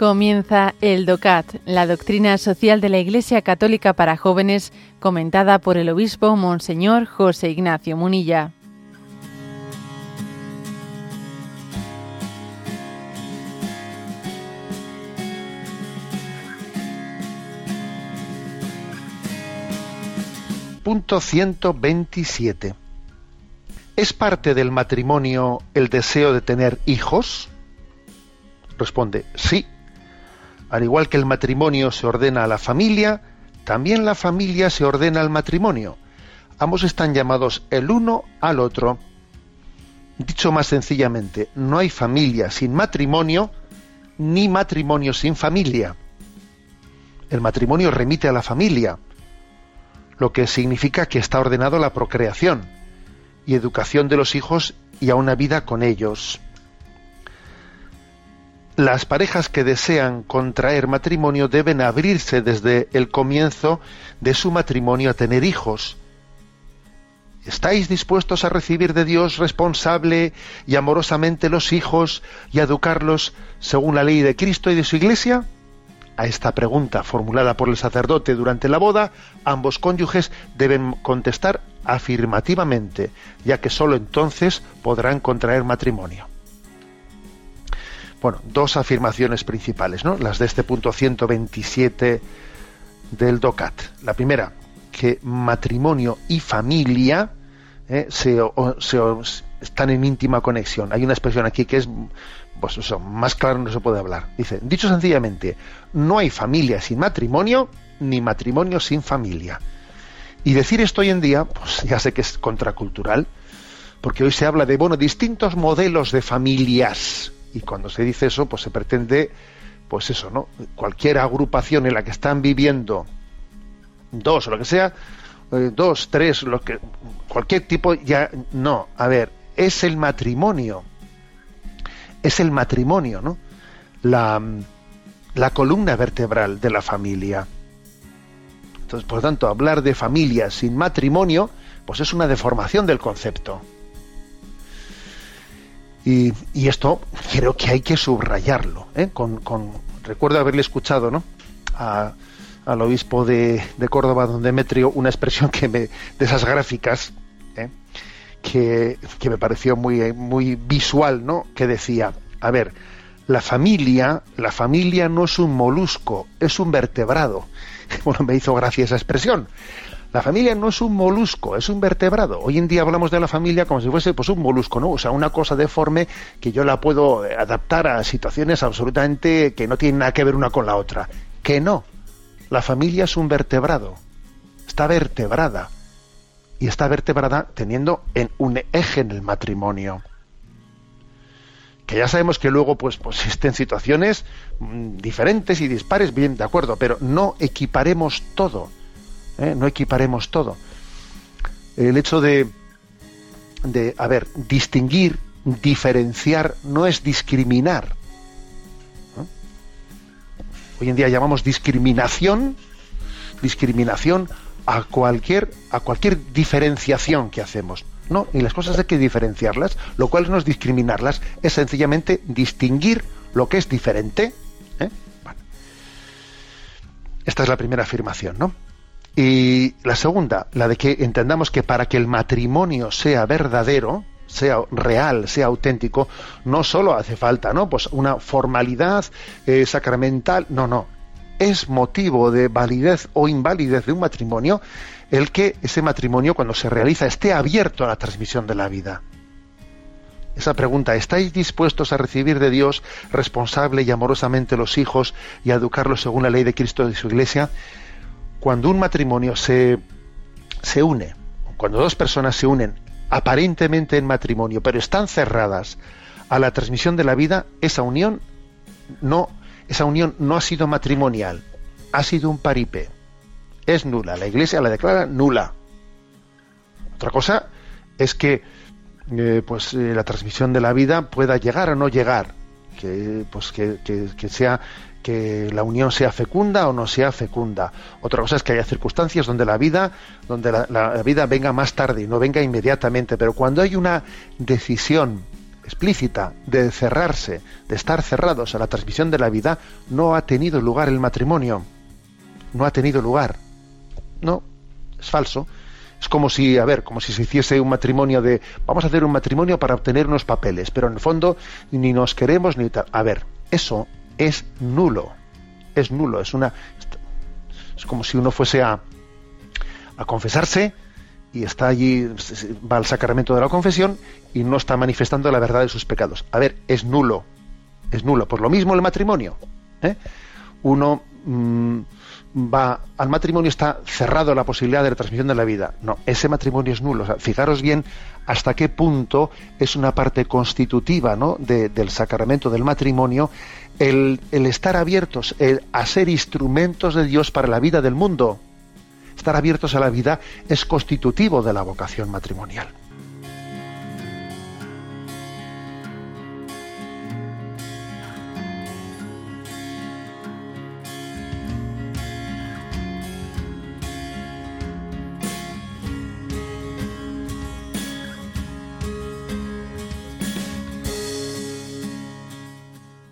Comienza el DOCAT, la doctrina social de la Iglesia Católica para jóvenes, comentada por el obispo Monseñor José Ignacio Munilla. Punto 127. ¿Es parte del matrimonio el deseo de tener hijos? Responde, sí, al igual que el matrimonio se ordena a la familia, también la familia se ordena al matrimonio. Ambos están llamados el uno al otro. Dicho más sencillamente, no hay familia sin matrimonio, ni matrimonio sin familia. El matrimonio remite a la familia, lo que significa que está ordenado la procreación y educación de los hijos y a una vida con ellos las parejas que desean contraer matrimonio deben abrirse desde el comienzo de su matrimonio a tener hijos. ¿Estáis dispuestos a recibir de Dios responsable y amorosamente los hijos y a educarlos según la ley de Cristo y de su Iglesia? A esta pregunta formulada por el sacerdote durante la boda, ambos cónyuges deben contestar afirmativamente, ya que sólo entonces podrán contraer matrimonio. Bueno, dos afirmaciones principales, ¿no? Las de este punto 127 del DOCAT. La primera, que matrimonio y familia ¿eh? se, están en íntima conexión. Hay una expresión aquí que es, pues eso, más claro no se puede hablar. Dice, dicho sencillamente, no hay familia sin matrimonio, ni matrimonio sin familia. Y decir esto hoy en día, pues ya sé que es contracultural, porque hoy se habla de, bueno, distintos modelos de familias y cuando se dice eso, pues se pretende, pues eso, ¿no? Cualquier agrupación en la que están viviendo dos o lo que sea, eh, dos, tres, lo que, cualquier tipo, ya no. A ver, es el matrimonio, es el matrimonio, ¿no? La, la columna vertebral de la familia. Entonces, por lo tanto, hablar de familia sin matrimonio, pues es una deformación del concepto. Y, esto creo que hay que subrayarlo. ¿eh? Con, recuerdo haberle escuchado ¿no? al obispo de, Córdoba, don Demetrio, una expresión que me, de esas gráficas ¿eh? que, me pareció muy, muy visual, ¿no? que decía, a ver, la familia, la familia no es un molusco, es un vertebrado. Bueno, me hizo gracia esa expresión. La familia no es un molusco, es un vertebrado. Hoy en día hablamos de la familia como si fuese pues, un molusco, ¿no? O sea, una cosa deforme que yo la puedo eh, adaptar a situaciones absolutamente que no tienen nada que ver una con la otra. Que no. La familia es un vertebrado. Está vertebrada. Y está vertebrada teniendo en un eje en el matrimonio. Que ya sabemos que luego pues, pues existen situaciones mm, diferentes y dispares, bien, de acuerdo, pero no equiparemos todo ¿eh? no equiparemos todo. El hecho de, a ver, distinguir, diferenciar, no es discriminar. Hoy en día llamamos discriminación, discriminación a cualquier, a cualquier diferenciación que hacemos. No, y las cosas hay que diferenciarlas, lo cual no es discriminarlas, es sencillamente distinguir lo que es diferente. ¿eh? Esta es la primera afirmación, ¿no? Y la segunda, la de que entendamos que para que el matrimonio sea verdadero, sea real, sea auténtico, no solo hace falta, ¿no? Pues una formalidad eh, sacramental, no, no. Es motivo de validez o invalidez de un matrimonio el que ese matrimonio, cuando se realiza, esté abierto a la transmisión de la vida. Esa pregunta, ¿estáis dispuestos a recibir de Dios responsable y amorosamente los hijos y a educarlos según la ley de Cristo de su Iglesia? Cuando un matrimonio se, se une, cuando dos personas se unen aparentemente en matrimonio, pero están cerradas a la transmisión de la vida, esa unión no, esa unión no ha sido matrimonial, ha sido un paripe. Es nula. La Iglesia la declara nula. Otra cosa es que eh, pues eh, la transmisión de la vida pueda llegar o no llegar, que pues que, que sea que la unión sea fecunda o no sea fecunda. Otra cosa es que haya circunstancias donde la vida, donde la, vida venga más tarde y no venga inmediatamente, pero cuando hay una decisión explícita de cerrarse, de estar cerrados a la transmisión de la vida, no ha tenido lugar el matrimonio. No ha tenido lugar. No, es falso. Es como si, a ver, como si se hiciese un matrimonio de, vamos a hacer un matrimonio para obtener unos papeles, pero en el fondo ni nos queremos ni tal. A ver, eso es nulo. Es nulo, es una es como si uno fuese a a confesarse y está allí, va al sacramento de la confesión y no está manifestando la verdad de sus pecados. A ver, es nulo, es nulo. Por lo mismo el matrimonio. ¿eh? Uno mm, va al matrimonio está cerrado la posibilidad de la transmisión de la vida. No, ese matrimonio es nulo. fijaros bien hasta qué punto es una parte constitutiva ¿no? del sacramento del matrimonio el, el estar abiertos a ser instrumentos de Dios para la vida del mundo estar abiertos a la vida es constitutivo de la vocación matrimonial.